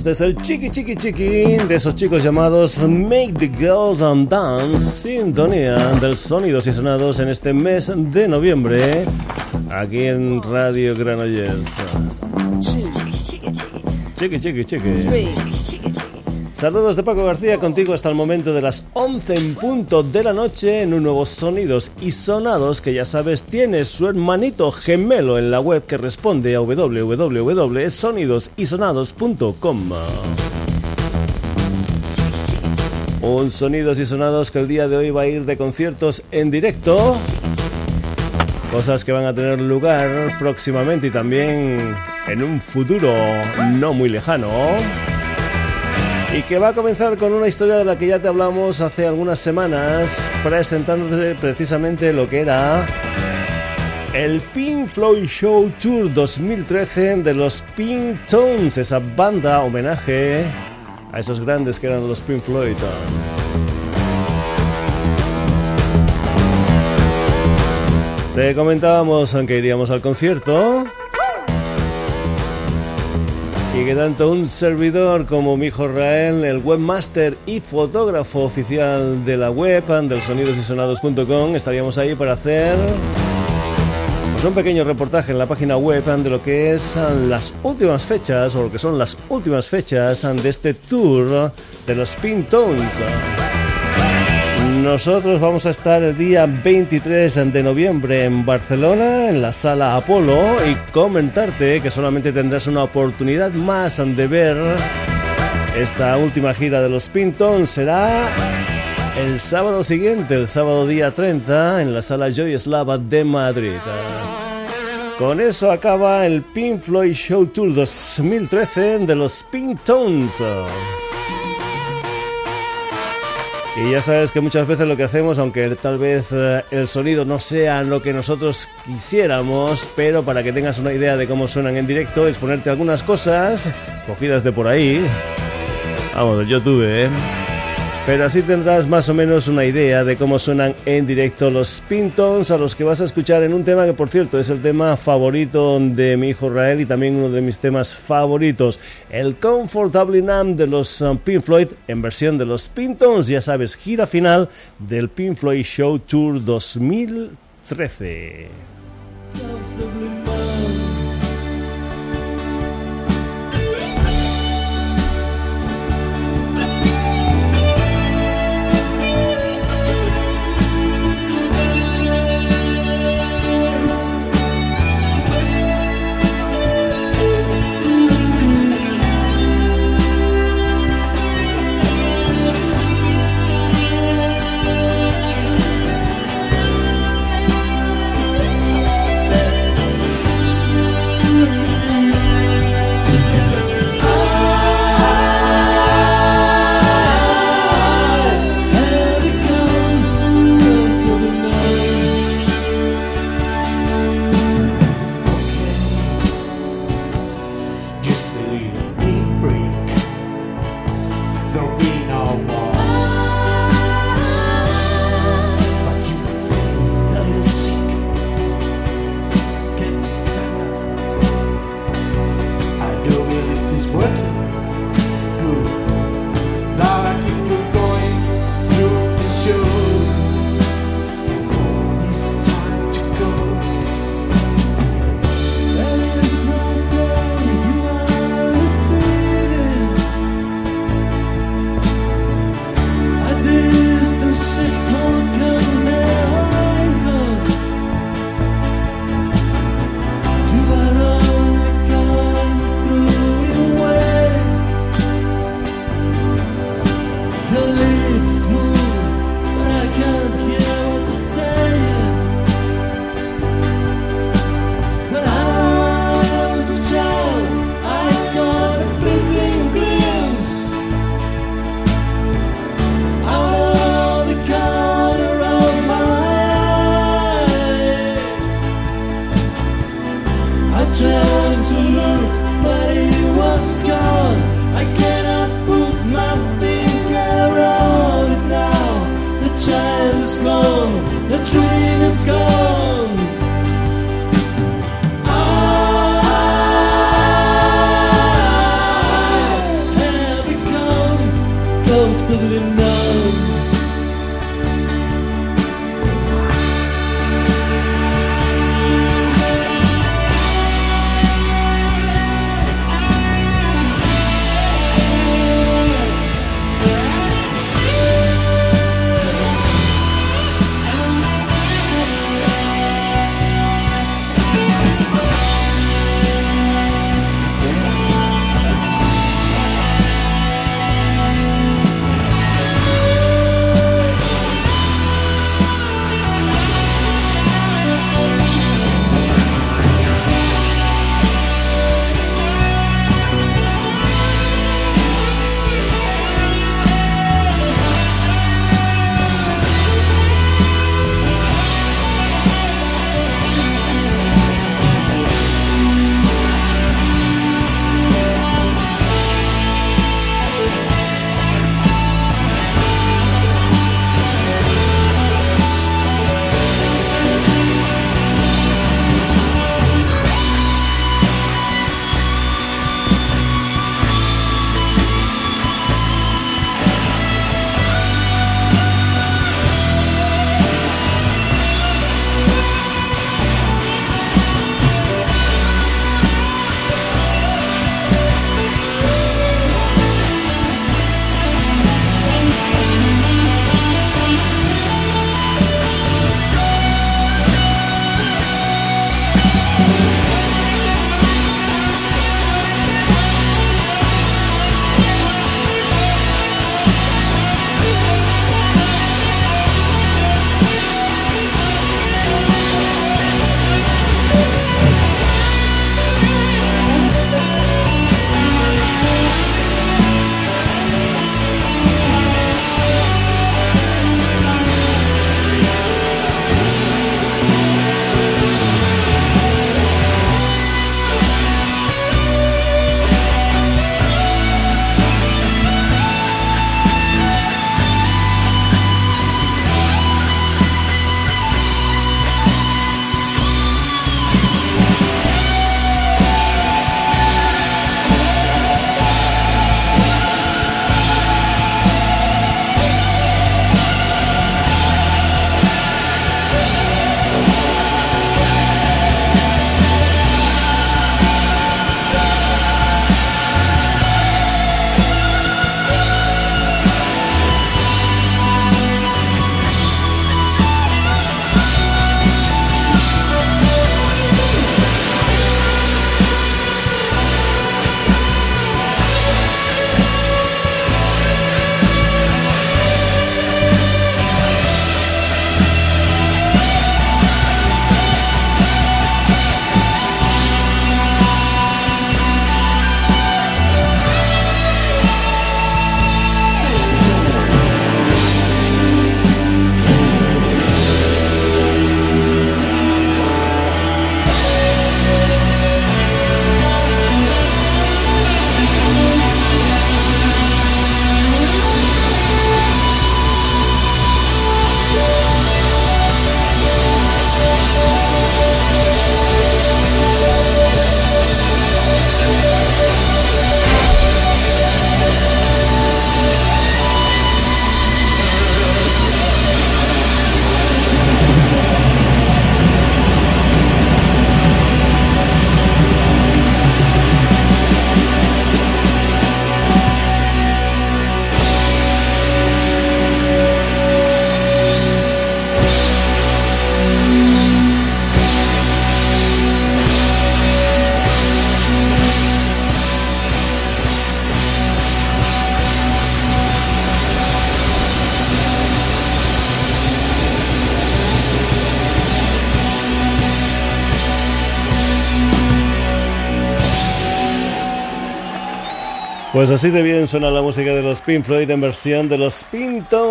Este es el chiqui chiqui chiqui de esos chicos llamados Make the Girls and Dance, sintonía del sonidos y sonados en este mes de noviembre, aquí en Radio Granollers. Chiqui chiqui chiqui. Saludos de Paco García contigo hasta el momento de las 11 en punto de la noche en un nuevo Sonidos y Sonados que ya sabes tiene su hermanito gemelo en la web que responde a www.sonidosysonados.com. Un Sonidos y Sonados que el día de hoy va a ir de conciertos en directo. Cosas que van a tener lugar próximamente y también en un futuro no muy lejano y que va a comenzar con una historia de la que ya te hablamos hace algunas semanas, presentándote precisamente lo que era el Pink Floyd Show Tour 2013 de los Pink Tones, esa banda homenaje a esos grandes que eran los Pink Floyd. Te comentábamos que iríamos al concierto y que tanto un servidor como mi hijo el webmaster y fotógrafo oficial de la web del sonidosysonados.com, estaríamos ahí para hacer pues, un pequeño reportaje en la página web de lo que es las últimas fechas o lo que son las últimas fechas de este tour de los Pintones. Nosotros vamos a estar el día 23 de noviembre en Barcelona, en la sala Apolo, y comentarte que solamente tendrás una oportunidad más de ver esta última gira de los Pinton. Será el sábado siguiente, el sábado día 30, en la sala Joy Slava de Madrid. Con eso acaba el Pink Floyd Show Tour 2013 de los Pintones. Y ya sabes que muchas veces lo que hacemos, aunque tal vez eh, el sonido no sea lo que nosotros quisiéramos, pero para que tengas una idea de cómo suenan en directo, es ponerte algunas cosas cogidas de por ahí. Vamos, del YouTube, ¿eh? Pero así tendrás más o menos una idea de cómo suenan en directo los Pintons a los que vas a escuchar en un tema que por cierto es el tema favorito de mi hijo Rael y también uno de mis temas favoritos, el Comfortably Numb de los um, Pink Floyd en versión de los Pintons, ya sabes, gira final del Pink Floyd Show Tour 2013. Pues así de bien suena la música de los Pink Floyd en versión de los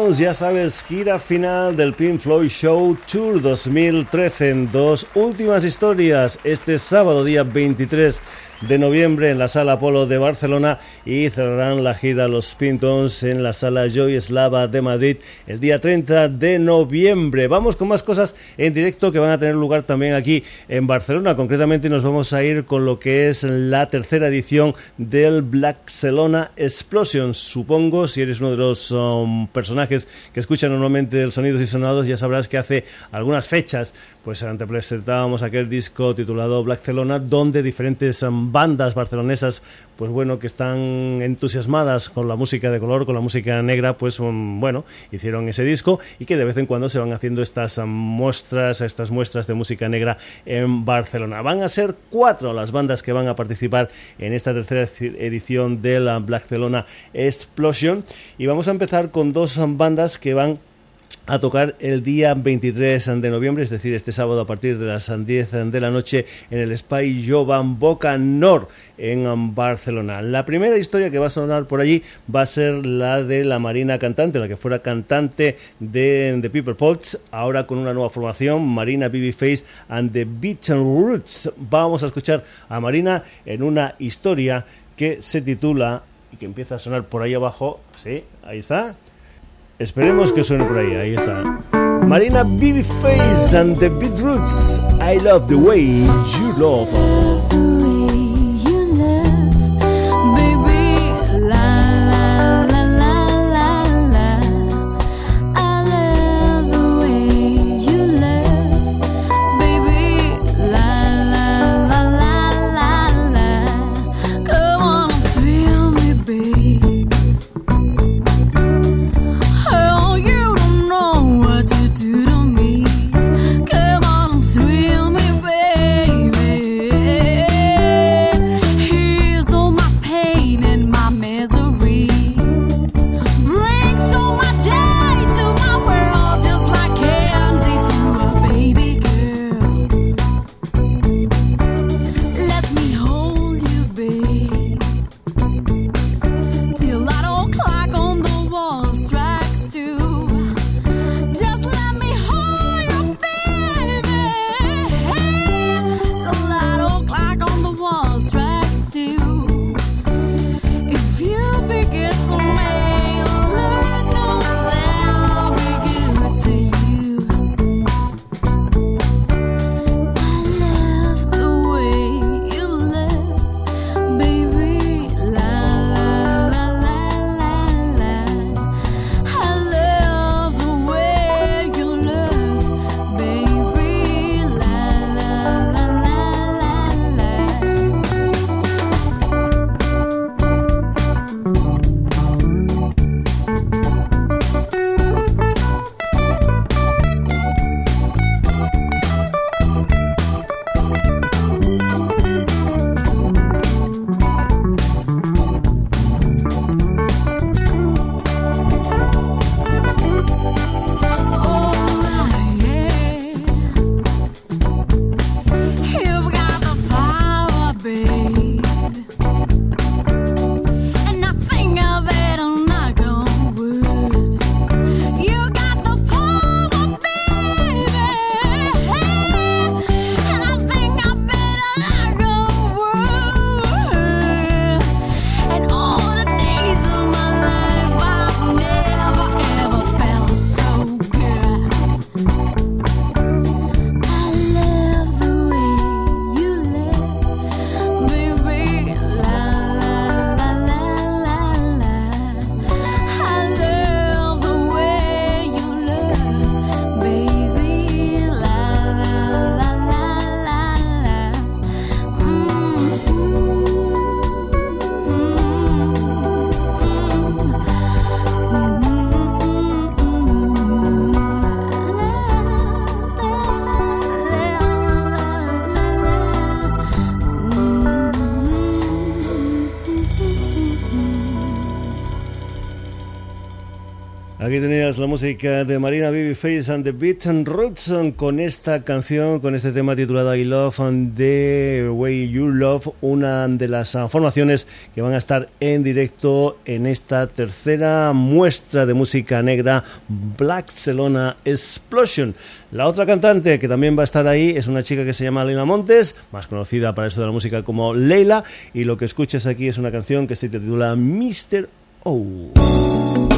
Pintos. Ya sabes, gira final del Pink Floyd Show Tour 2013 en dos últimas historias. Este sábado, día 23 de noviembre en la Sala Apolo de Barcelona y cerrarán la gira Los Pintons en la Sala Joy Slava de Madrid el día 30 de noviembre. Vamos con más cosas en directo que van a tener lugar también aquí en Barcelona. Concretamente nos vamos a ir con lo que es la tercera edición del Black Celona Explosion. Supongo, si eres uno de los um, personajes que escuchan normalmente el Sonidos y Sonados, ya sabrás que hace algunas fechas pues ante presentábamos aquel disco titulado Black Celona, donde diferentes bandas barcelonesas pues bueno, que están entusiasmadas con la música de color, con la música negra, pues um, bueno, hicieron ese disco y que de vez en cuando se van haciendo estas muestras, estas muestras de música negra en Barcelona. Van a ser cuatro las bandas que van a participar en esta tercera edición de la Black Celona Explosion y vamos a empezar con dos um, que van a tocar el día 23 de noviembre, es decir, este sábado a partir de las 10 de la noche en el Spy Jovan Boca Nord en Barcelona. La primera historia que va a sonar por allí va a ser la de la Marina cantante, la que fuera cantante de The People Pots, ahora con una nueva formación, Marina Babyface and the Beaten Roots. Vamos a escuchar a Marina en una historia que se titula y que empieza a sonar por ahí abajo, sí, ahí está, Esperemos que suene por ahí, ahí está. Marina Face and the Beatroots. I love the way you love. Música de Marina Babyface and the Beat and Roots con esta canción, con este tema titulado I Love and the Way You Love, una de las formaciones que van a estar en directo en esta tercera muestra de música negra Black Celona Explosion. La otra cantante que también va a estar ahí es una chica que se llama Leila Montes, más conocida para eso de la música como Leila, y lo que escuchas aquí es una canción que se titula Mr. O.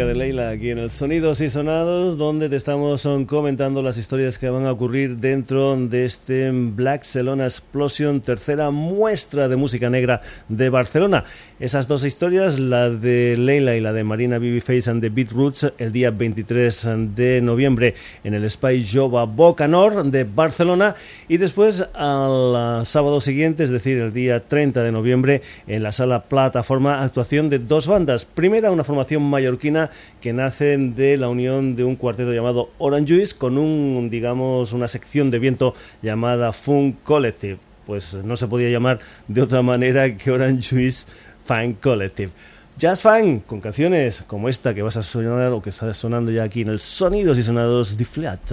aquí en el Sonidos y Sonados, donde te estamos um, comentando las historias que van a ocurrir dentro de este Black Celona Explosion, tercera muestra de música negra de Barcelona. Esas dos historias, la de Leila y la de Marina Babyface and the Beat Roots, el día 23 de noviembre en el Spy Jova Bocanor de Barcelona y después al sábado siguiente, es decir, el día 30 de noviembre en la sala plataforma actuación de dos bandas. Primera, una formación mallorquina que nace nacen de la unión de un cuarteto llamado Orange Juice con un, digamos, una sección de viento llamada Funk Collective. Pues no se podía llamar de otra manera que Orange Juice Fan Collective. Jazz Fan, con canciones como esta que vas a sonar o que está sonando ya aquí en el Sonidos y Sonados de Flat.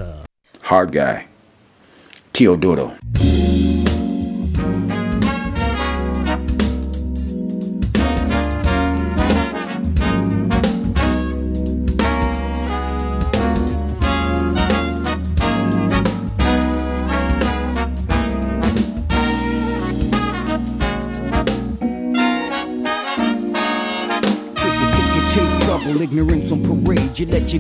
Hard Guy, Teodoro.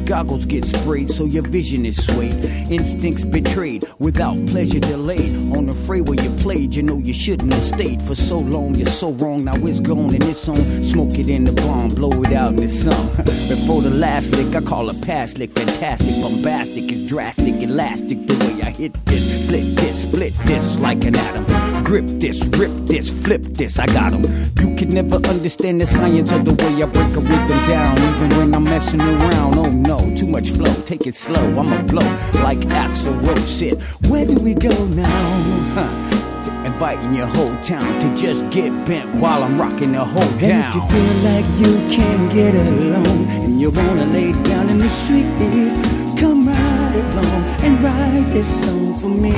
Goggles get sprayed so your vision is swayed. Instincts betrayed without pleasure delayed. On the freeway you played, you know you shouldn't have stayed for so long. You're so wrong, now it's gone and it's on. Smoke it in the bomb, blow it out in the sun. Before the last lick, I call a past lick fantastic, bombastic, and drastic, elastic. The way I hit this, split this, split this like an atom. Grip this, rip this, flip this, I got 'em. You can never understand the science of the way I break a rhythm down, even when I'm messing around. Oh no, too much flow, take it slow, I'ma blow like Axl Rose said. Where do we go now? Huh. Inviting your whole town to just get bent while I'm rocking the whole town. And if you feel like you can't get along and you wanna lay down in the street, come right along and write this song for me.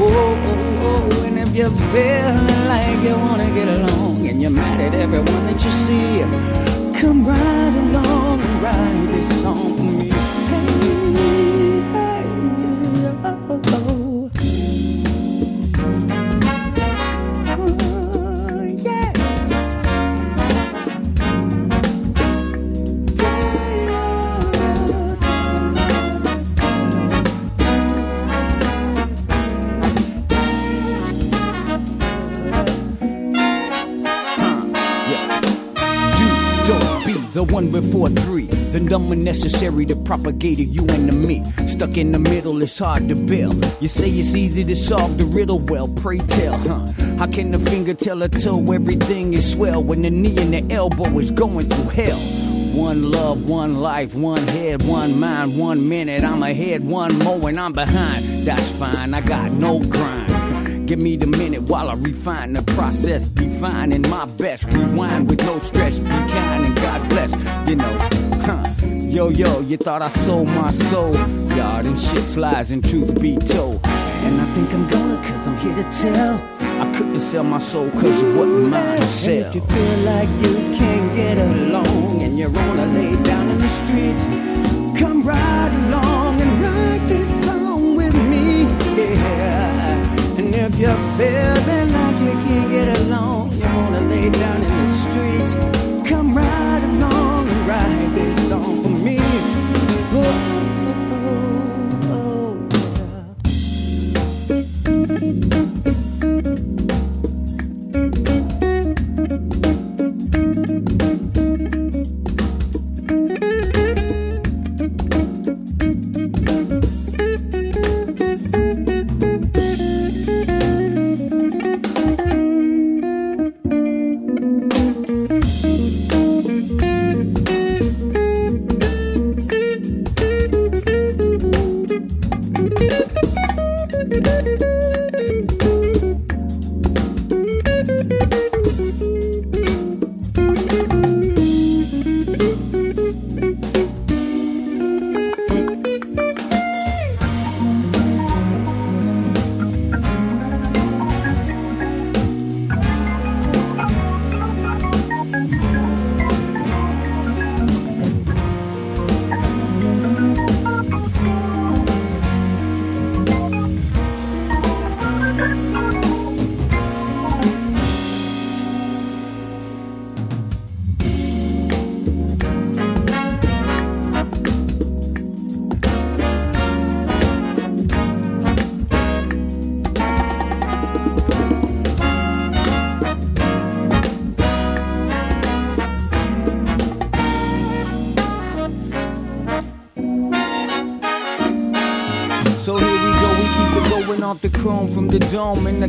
Oh, oh, oh, and if you're feeling like you wanna get along and you're mad at everyone that you see, come right along and write this song be before three. The number necessary to propagate a you and the me. Stuck in the middle, it's hard to build. You say it's easy to solve the riddle, well, pray tell, huh? How can the finger tell a toe everything is swell when the knee and the elbow is going through hell? One love, one life, one head, one mind, one minute. I'm ahead, one more, and I'm behind. That's fine, I got no grind. Give me the minute while I refine the process, defining my best. Rewind with no stress, be kind and God bless. You know, huh? Yo, yo, you thought I sold my soul. Y'all, them shit's lies and truth be told. And I think I'm gonna, cause I'm here to tell. I couldn't sell my soul cause it wasn't mine to And if you feel like you can't get along and you wanna lay down in the streets, come right along you're feeling like you can't get along, you wanna lay down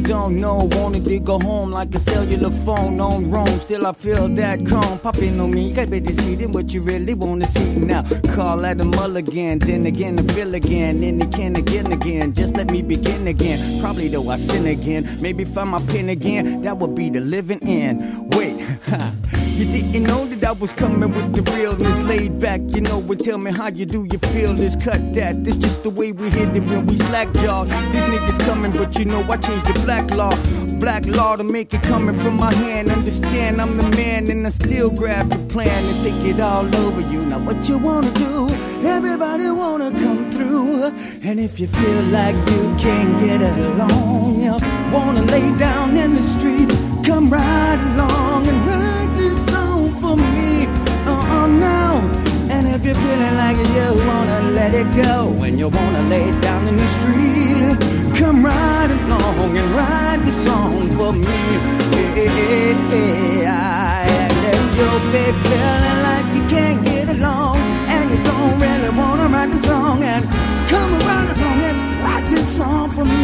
don't know, wanted to go home like a cellular phone on Rome. Still, I feel that chrome popping on me. You got better see than what you really want to see now. Call at a mulligan, then again, I feel again. Then again, again, again. Just let me begin again. Probably though I sin again. Maybe find my pen again. That would be the living end. Wait, You didn't know that I was coming with the realness laid back, you know, and tell me how you do you feel this cut that. This just the way we hit it when we slack jaw. These niggas coming, but you know I changed the black law. Black law to make it coming from my hand. Understand I'm the man and I still grab the plan and think it all over you. Now what you wanna do? Everybody wanna come through. And if you feel like you can't get along, you wanna lay down in the street, come right along you're feeling you wanna let it go when you wanna lay down in the street. Come right along and write the song for me. Yeah, and if you'll be feeling like you can't get along and you don't really wanna write the song, and come right along and write this song for me.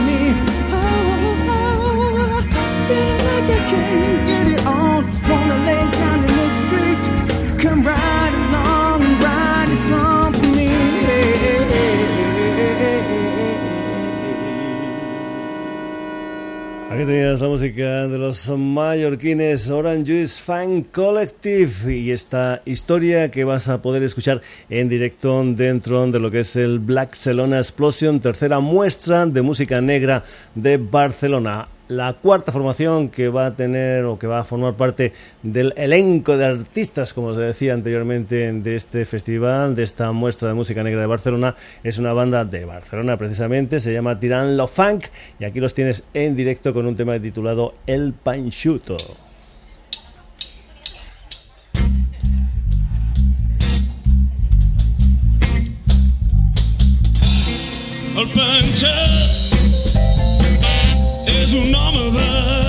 Aquí tenías la música de los mallorquines Orange Juice Fan Collective y esta historia que vas a poder escuchar en directo dentro de lo que es el Black Celona Explosion, tercera muestra de música negra de Barcelona la cuarta formación que va a tener o que va a formar parte del elenco de artistas, como os decía anteriormente, de este festival, de esta muestra de música negra de Barcelona, es una banda de Barcelona precisamente, se llama Tiran Lo Funk. Y aquí los tienes en directo con un tema titulado El Panchuto. El Panxet es un hombre.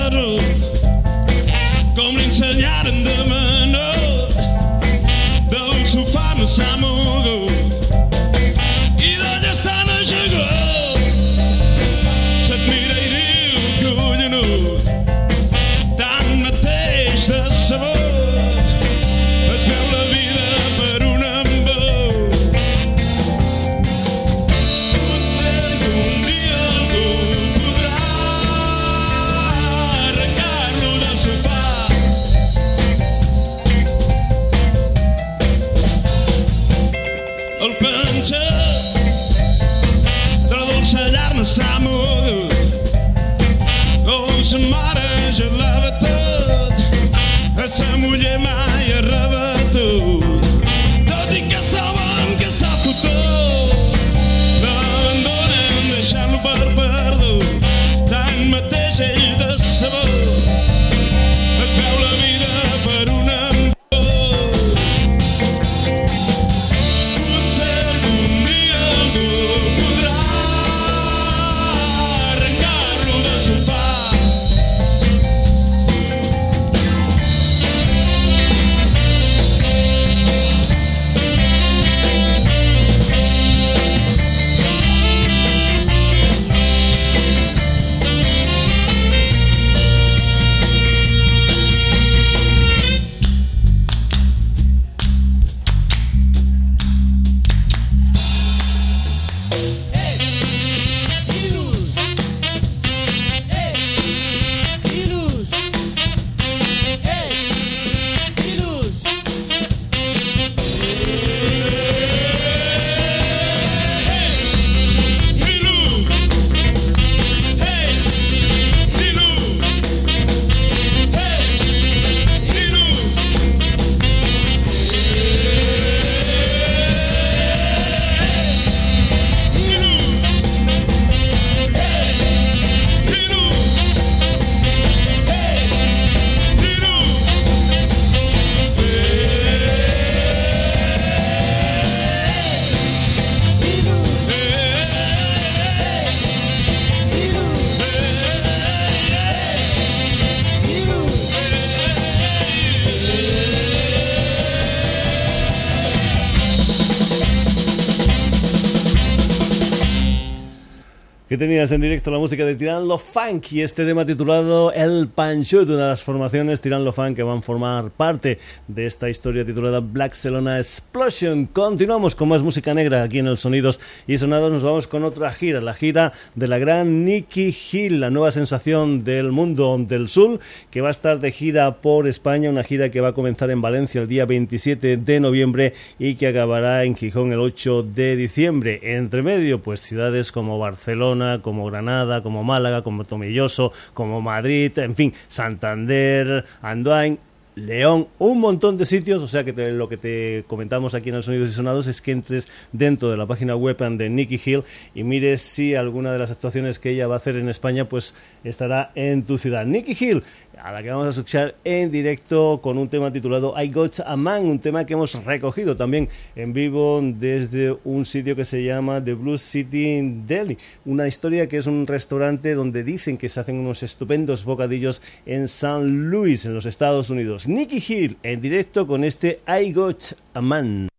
Que tenías en directo la música de Tiran Lo Funk y este tema titulado El Panchut, una de las formaciones Tiran Lo Funk que van a formar parte de esta historia titulada Black Celona Explosion. Continuamos con más música negra aquí en el Sonidos y Sonados. Nos vamos con otra gira, la gira de la gran Nicky Hill, la nueva sensación del mundo del sur, que va a estar de gira por España, una gira que va a comenzar en Valencia el día 27 de noviembre y que acabará en Gijón el 8 de diciembre. Entre medio, pues ciudades como Barcelona, como Granada, como Málaga, como Tomilloso, como Madrid, en fin, Santander, Andoain, León, un montón de sitios, o sea que lo que te comentamos aquí en el Sonidos y Sonados es que entres dentro de la página web de Nicky Hill y mires si alguna de las actuaciones que ella va a hacer en España pues estará en tu ciudad. Nicky Hill, a la que vamos a escuchar en directo con un tema titulado I Got a Man, un tema que hemos recogido también en vivo desde un sitio que se llama The Blues City Deli, una historia que es un restaurante donde dicen que se hacen unos estupendos bocadillos en San Luis, en los Estados Unidos. Nicky Hill en directo con este I Got a Man.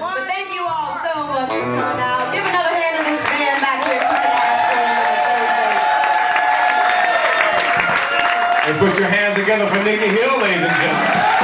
Well, thank you all so much. And put your hands together for Nikki Hill, ladies and gentlemen.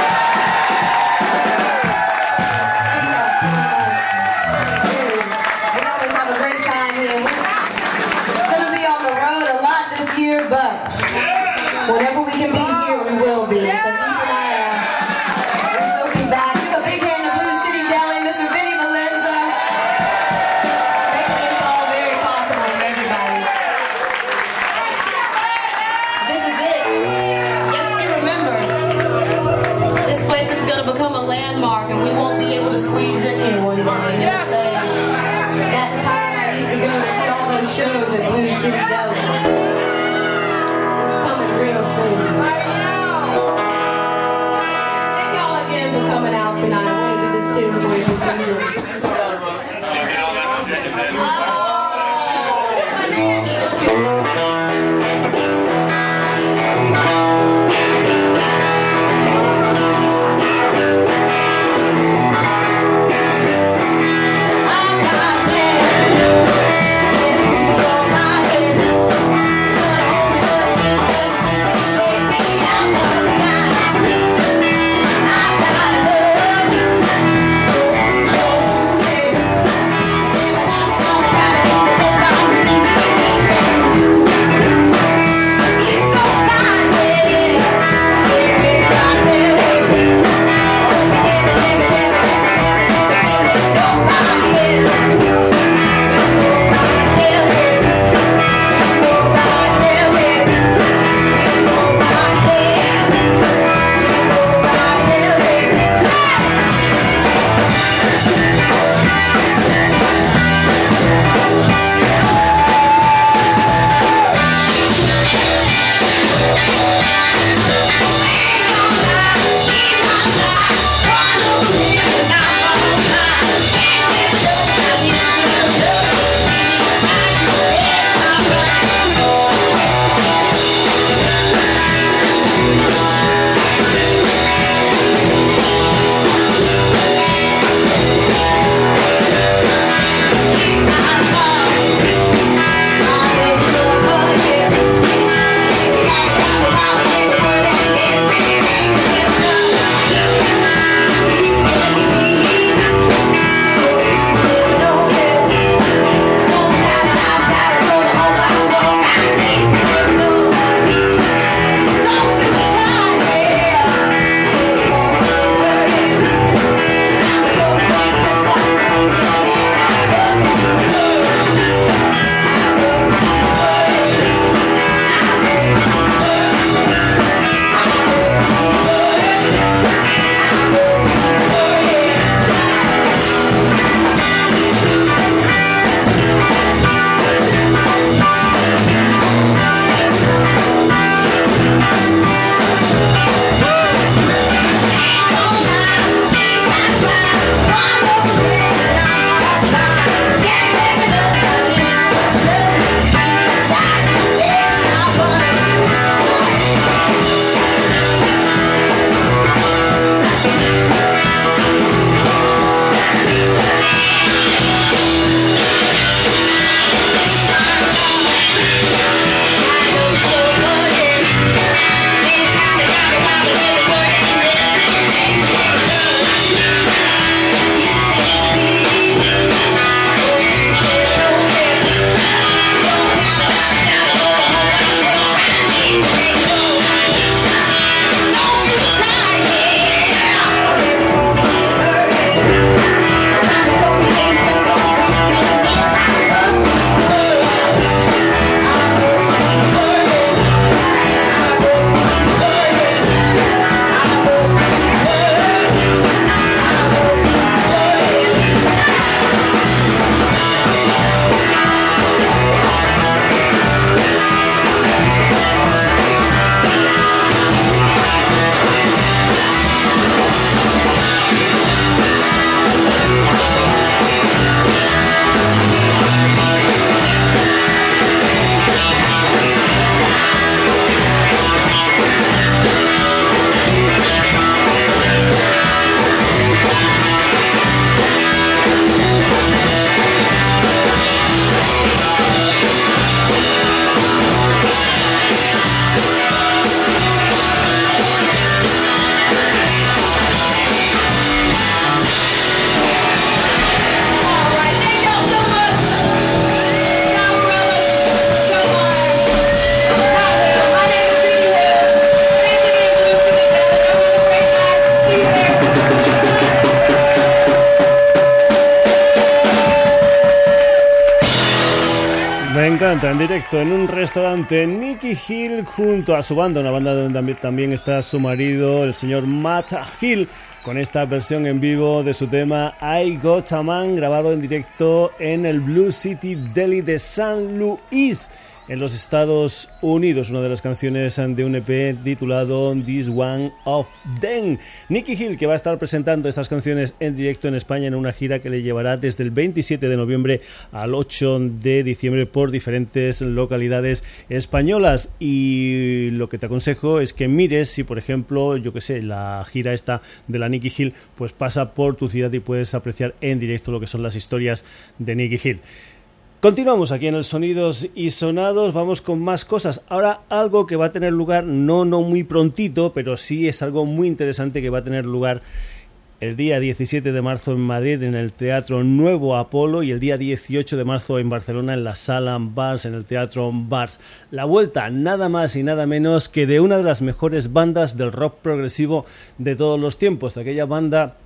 En un restaurante Nicky Hill junto a su banda, una banda donde también está su marido, el señor Matt Hill, con esta versión en vivo de su tema I Got a Man, grabado en directo en el Blue City Deli de San Luis en los Estados Unidos, una de las canciones de un EP titulado This One of Them. Nicky Hill, que va a estar presentando estas canciones en directo en España en una gira que le llevará desde el 27 de noviembre al 8 de diciembre por diferentes localidades españolas. Y lo que te aconsejo es que mires si, por ejemplo, yo que sé, la gira esta de la Nicky Hill, pues pasa por tu ciudad y puedes apreciar en directo lo que son las historias de Nicky Hill. Continuamos aquí en el Sonidos y Sonados, vamos con más cosas. Ahora algo que va a tener lugar, no, no muy prontito, pero sí es algo muy interesante que va a tener lugar el día 17 de marzo en Madrid en el Teatro Nuevo Apolo y el día 18 de marzo en Barcelona en la Sala Bars, en el Teatro Bars. La vuelta nada más y nada menos que de una de las mejores bandas del rock progresivo de todos los tiempos, aquella banda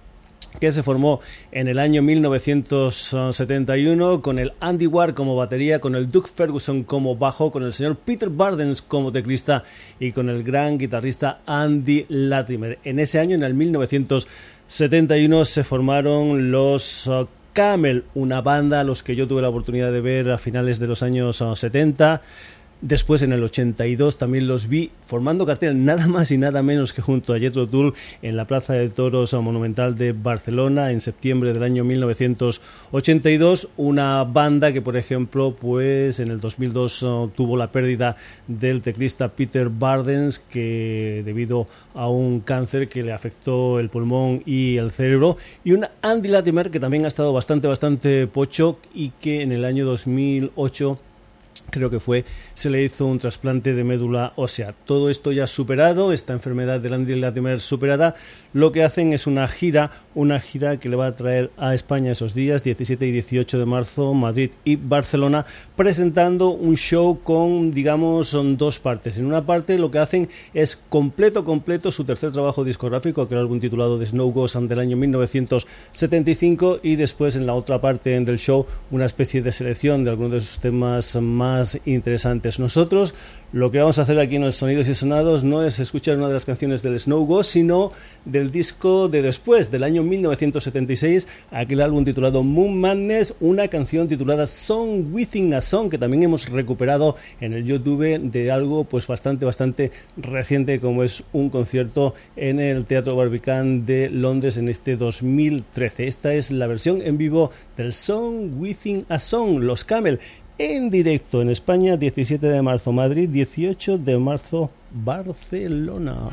que se formó en el año 1971 con el Andy Ward como batería, con el Duke Ferguson como bajo, con el señor Peter Bardens como teclista y con el gran guitarrista Andy Latimer. En ese año, en el 1971, se formaron los uh, Camel, una banda a los que yo tuve la oportunidad de ver a finales de los años 70 uh, Después en el 82 también los vi formando cartel nada más y nada menos que junto a Jethro Tull en la Plaza de Toros Monumental de Barcelona en septiembre del año 1982, una banda que por ejemplo pues en el 2002 uh, tuvo la pérdida del teclista Peter Bardens que debido a un cáncer que le afectó el pulmón y el cerebro. Y un Andy Latimer que también ha estado bastante bastante pocho y que en el año 2008 creo que fue, se le hizo un trasplante de médula ósea. Todo esto ya superado, esta enfermedad de Andy Latimer superada, lo que hacen es una gira, una gira que le va a traer a España esos días, 17 y 18 de marzo, Madrid y Barcelona, presentando un show con, digamos, son dos partes. En una parte lo que hacen es completo, completo su tercer trabajo discográfico, que era álbum titulado The Snow Goes del año 1975, y después en la otra parte del show una especie de selección de algunos de sus temas más interesantes. Nosotros lo que vamos a hacer aquí en los Sonidos y Sonados no es escuchar una de las canciones del Snow Ghost, sino del disco de después, del año 1976, aquel álbum titulado Moon Madness, una canción titulada Song Within a Song, que también hemos recuperado en el YouTube de algo pues bastante, bastante reciente, como es un concierto en el Teatro Barbican de Londres en este 2013. Esta es la versión en vivo del Song Within a Song, los Camel en directo en España, 17 de marzo Madrid, 18 de marzo Barcelona.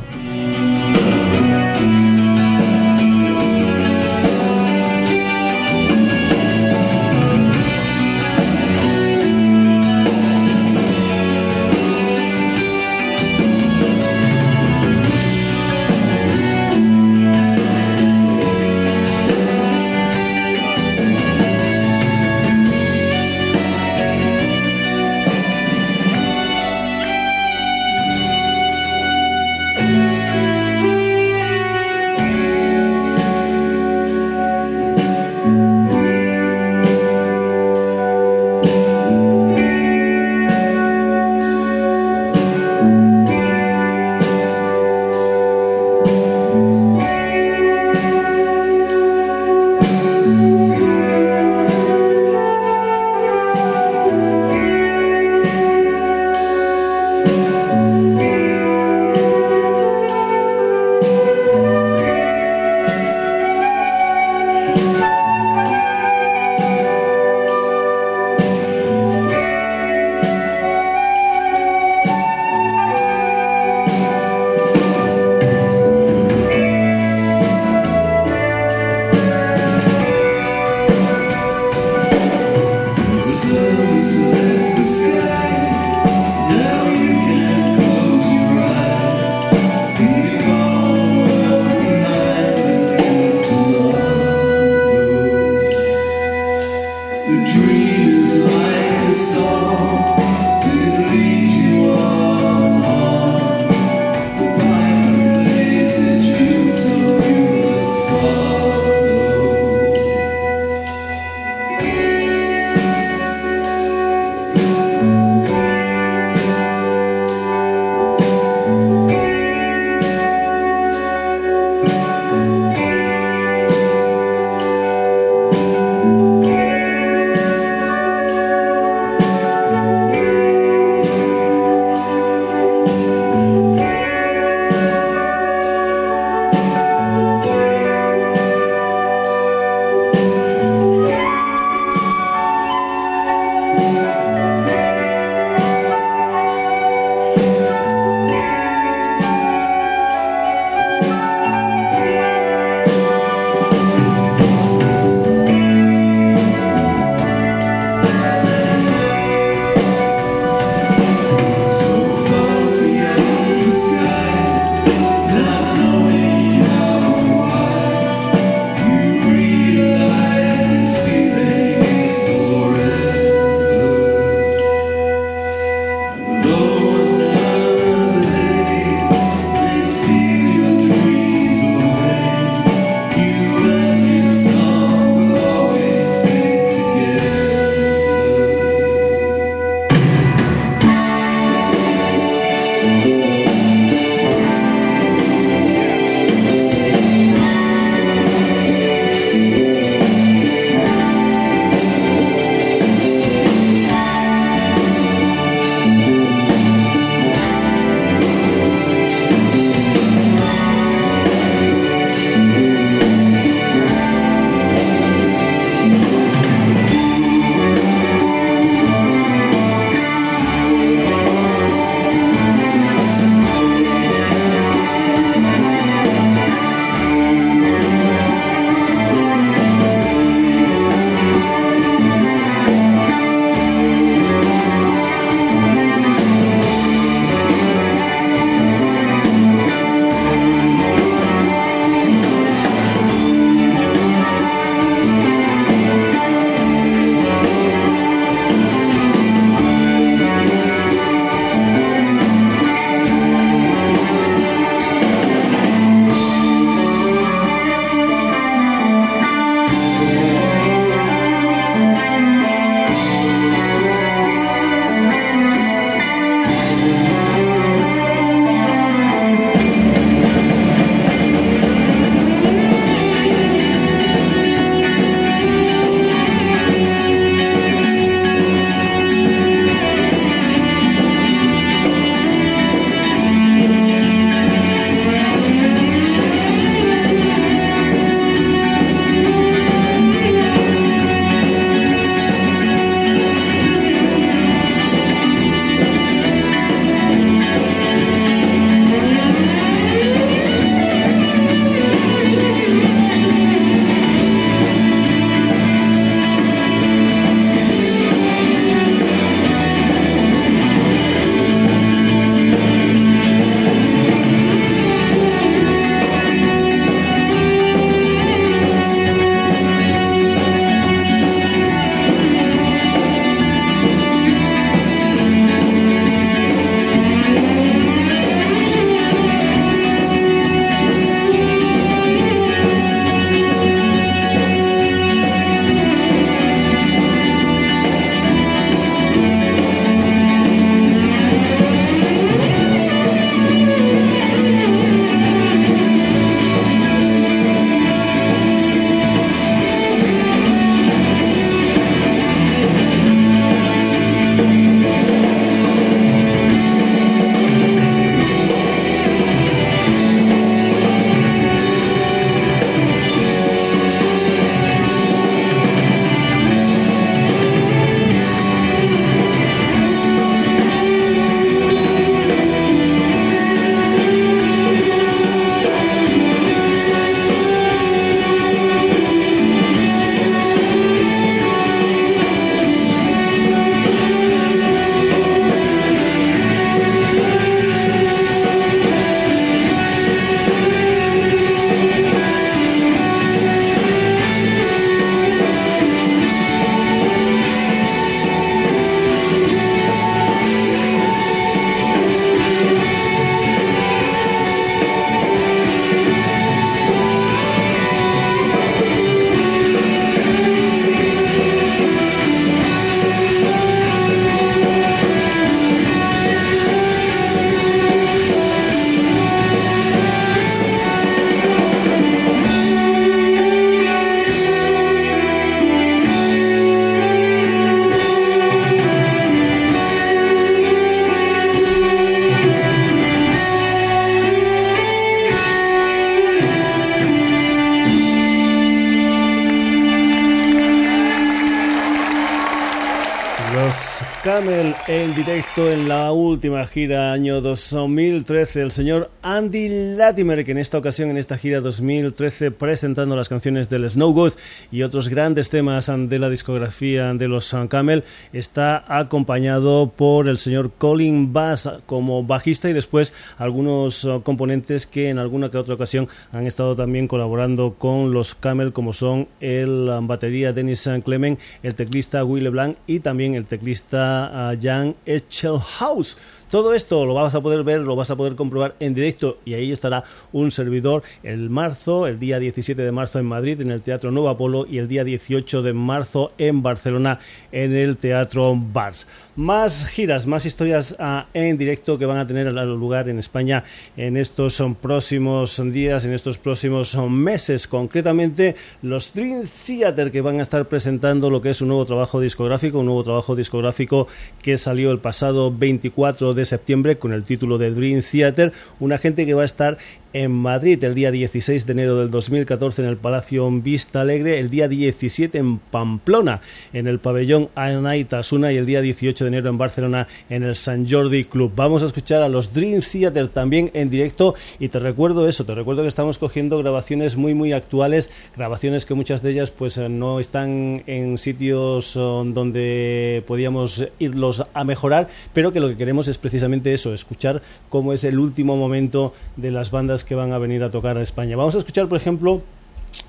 Gira año 2013. El señor Andy Latimer, que en esta ocasión, en esta gira 2013, presentando las canciones del Snow Ghost y otros grandes temas de la discografía de los Camel, está acompañado por el señor Colin Bass como bajista y después algunos componentes que en alguna que otra ocasión han estado también colaborando con los Camel, como son el batería Dennis Clement, el teclista Will Blanc y también el teclista a Jan Echelhaus. Todo esto lo vas a poder ver, lo vas a poder comprobar en directo y ahí estará un servidor el marzo, el día 17 de marzo en Madrid en el Teatro Nuevo Apolo y el día 18 de marzo en Barcelona en el Teatro Bars. Más giras, más historias ah, en directo que van a tener lugar en España en estos próximos días, en estos próximos meses. Concretamente, los Dream Theater que van a estar presentando lo que es un nuevo trabajo discográfico, un nuevo trabajo discográfico que salió el pasado 24 de septiembre con el título de Dream Theater. Una gente que va a estar en Madrid el día 16 de enero del 2014 en el Palacio Vista Alegre, el día 17 en Pamplona en el pabellón Anaitasuna y el día 18 de enero en Barcelona en el San Jordi Club. Vamos a escuchar a los Dream Theater también en directo y te recuerdo eso, te recuerdo que estamos cogiendo grabaciones muy muy actuales, grabaciones que muchas de ellas pues eh, no están en sitios eh, donde podíamos irlos a mejorar, pero que lo que queremos es precisamente eso, escuchar cómo es el último momento de las bandas que van a venir a tocar a España. Vamos a escuchar, por ejemplo,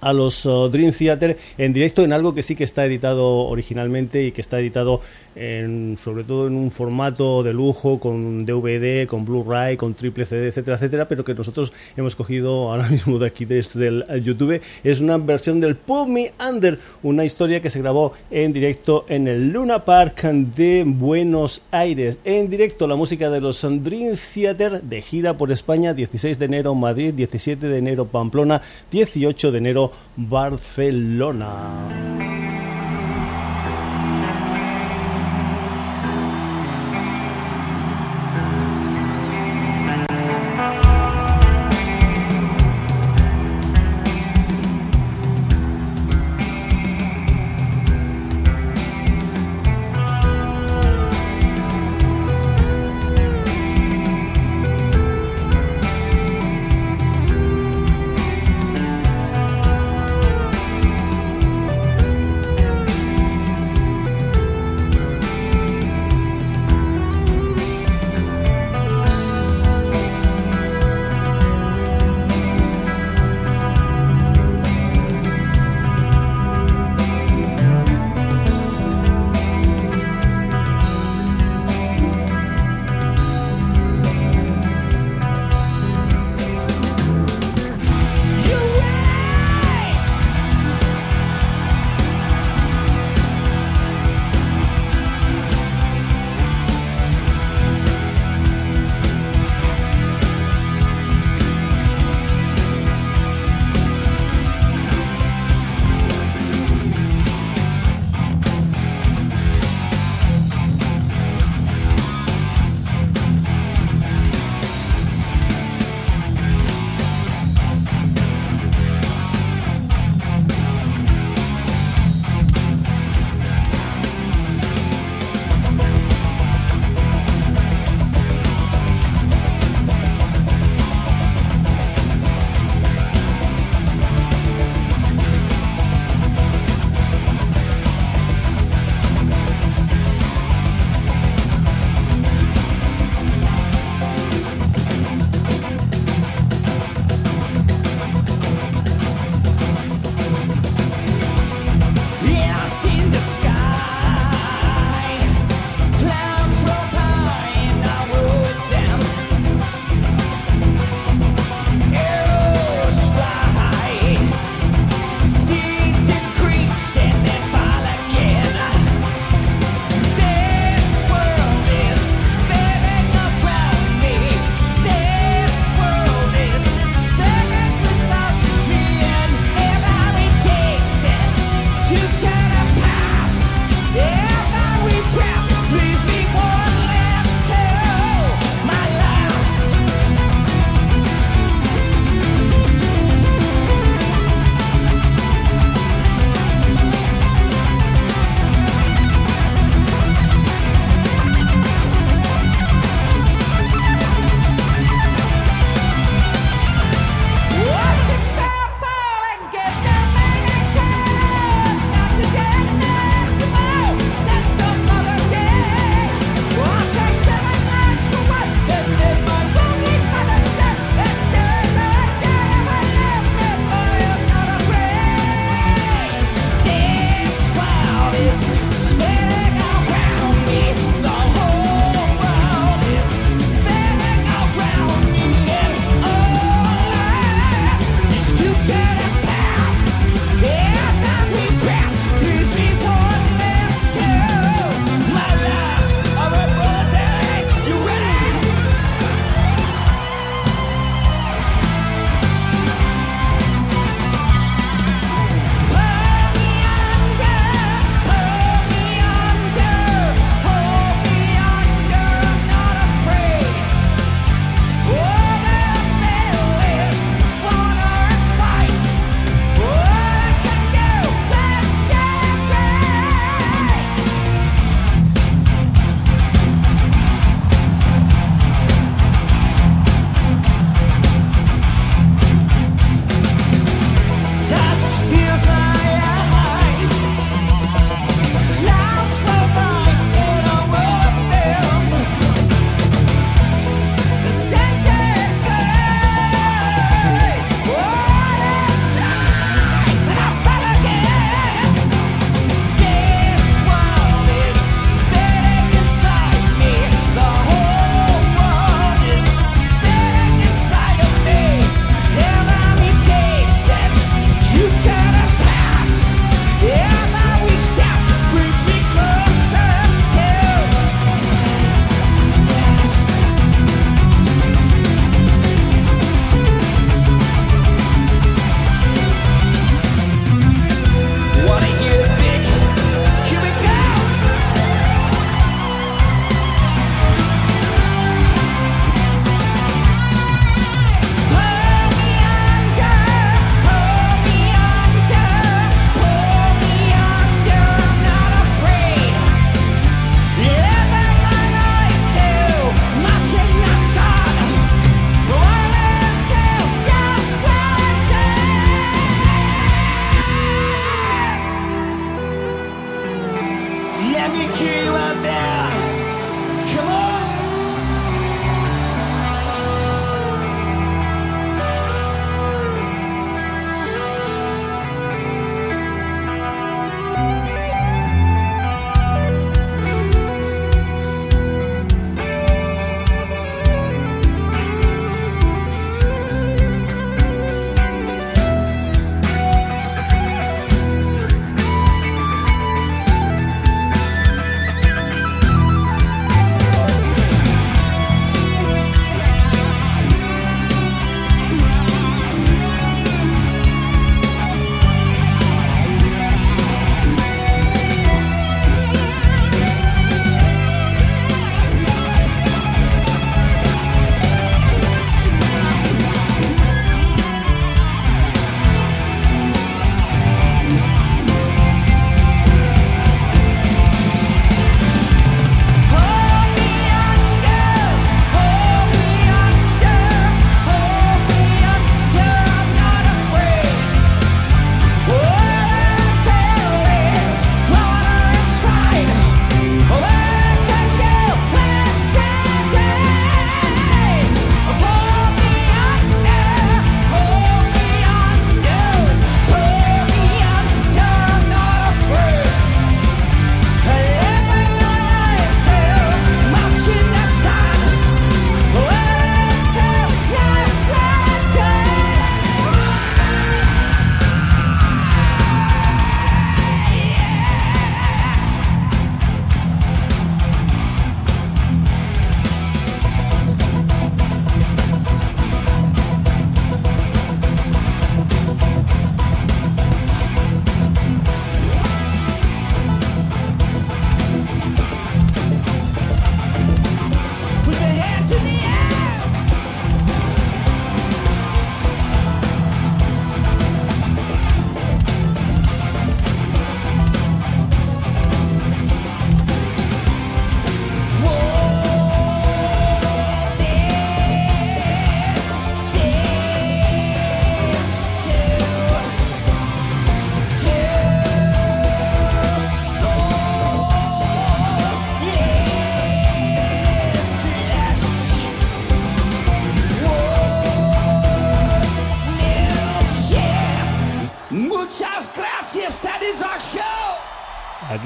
a los uh, Dream Theater en directo en algo que sí que está editado originalmente y que está editado en, sobre todo en un formato de lujo con DVD, con Blu-ray, con triple CD, etcétera, etcétera, pero que nosotros hemos cogido ahora mismo de aquí desde el YouTube. Es una versión del Put Me Under, una historia que se grabó en directo en el Luna Park de Buenos Aires. En directo la música de los Dream Theater de gira por España, 16 de enero Madrid, 17 de enero Pamplona, 18 de enero Barcelona.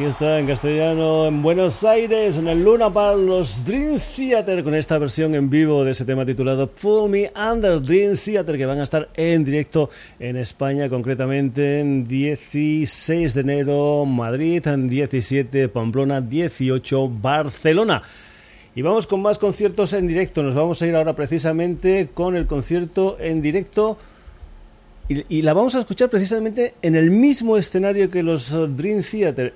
Está en castellano en Buenos Aires, en el Luna para los Dream Theater, con esta versión en vivo de ese tema titulado Pull Me Under Dream Theater, que van a estar en directo en España, concretamente en 16 de enero Madrid, en 17 Pamplona, 18 Barcelona. Y vamos con más conciertos en directo. Nos vamos a ir ahora precisamente con el concierto en directo y, la vamos a escuchar precisamente en el mismo escenario que los Dream Theater,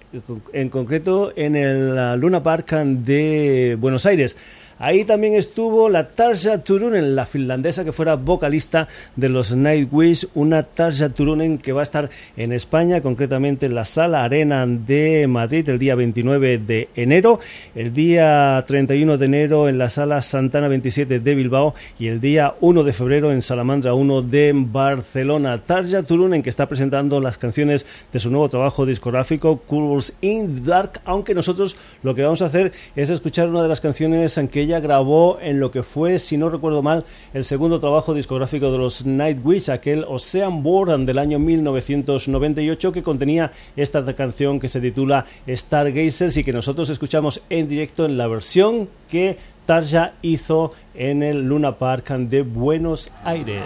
en concreto en el Luna Park de Buenos Aires. Ahí también estuvo la Tarja Turunen, la finlandesa que fuera vocalista de los Nightwish, una Tarja Turunen que va a estar en España, concretamente en la Sala Arena de Madrid el día 29 de enero, el día 31 de enero en la Sala Santana 27 de Bilbao y el día 1 de febrero en Salamandra 1 de Barcelona. Tarja Turunen que está presentando las canciones de su nuevo trabajo discográfico Curls in Dark, aunque nosotros lo que vamos a hacer es escuchar una de las canciones en que ella grabó en lo que fue, si no recuerdo mal, el segundo trabajo discográfico de los Nightwish, aquel Ocean Born del año 1998 que contenía esta canción que se titula Stargazers y que nosotros escuchamos en directo en la versión que Tarja hizo en el Luna Park de Buenos Aires.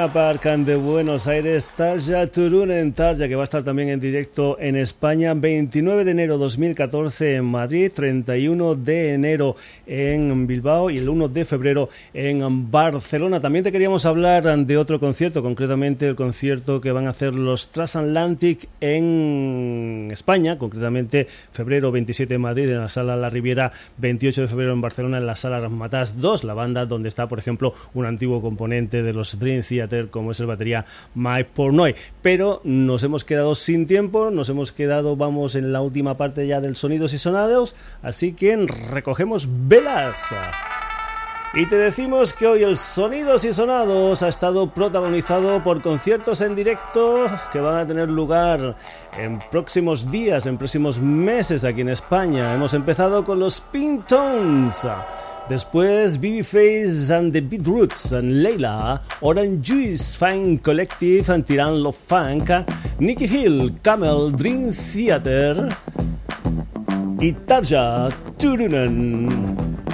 Luna Park de Buenos Aires, Tarja Turunen Tarja, que va a estar también en directo en España, 29 de enero 2014 en Madrid, 31 de enero en Bilbao y el 1 de febrero en Barcelona. También te queríamos hablar de otro concierto, concretamente el concierto que van a hacer los Transatlantic en España, concretamente febrero 27 en Madrid en la Sala La Riviera, 28 de febrero en Barcelona en la Sala Matas 2, la banda donde está, por ejemplo, un antiguo componente de los Dream Theater como es el batería Mike Pornoy. Pero nos hemos quedado sin tiempo, nos hemos quedado, vamos en la última parte ya del Sonidos y Sonados, así que recogemos velas. Y te decimos que hoy el Sonidos y Sonados ha estado protagonizado por conciertos en directo que van a tener lugar en próximos días, en próximos meses aquí en España. Hemos empezado con los Pintones. Después Babyface and the Beatroots and Leila, Orange Juice Fan Collective and Tiran Love Funk, Hill, Camel Dream Theater y Tarja Turunen.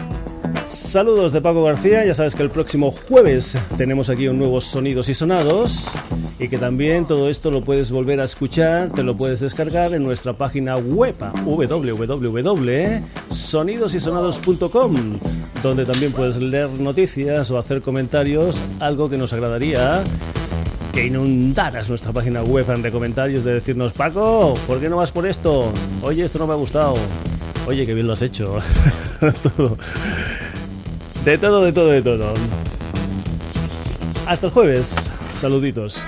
Saludos de Paco García, ya sabes que el próximo jueves tenemos aquí un nuevo Sonidos y Sonados y que también todo esto lo puedes volver a escuchar, te lo puedes descargar en nuestra página web www.sonidosysonados.com donde también puedes leer noticias o hacer comentarios, algo que nos agradaría que inundaras nuestra página web de comentarios de decirnos Paco, ¿por qué no vas por esto? Oye, esto no me ha gustado. Oye, qué bien lo has hecho. todo. De todo, de todo, de todo. Hasta el jueves. Saluditos.